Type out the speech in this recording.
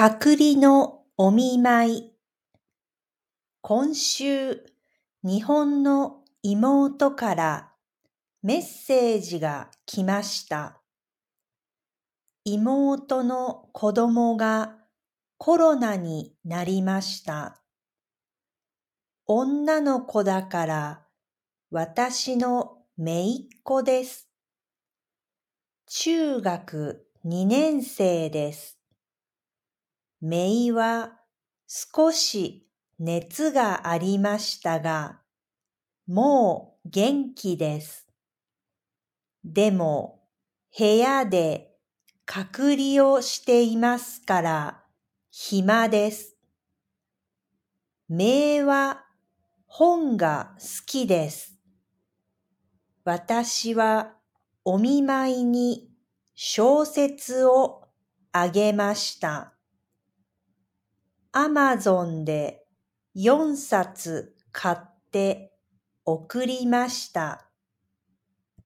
隔離のお見舞い。今週、日本の妹からメッセージが来ました。妹の子供がコロナになりました。女の子だから私の姪っ子です。中学2年生です。めいは少し熱がありましたが、もう元気です。でも部屋で隔離をしていますから暇です。めいは本が好きです。私はお見舞いに小説をあげました。アマゾンで4冊買って送りました。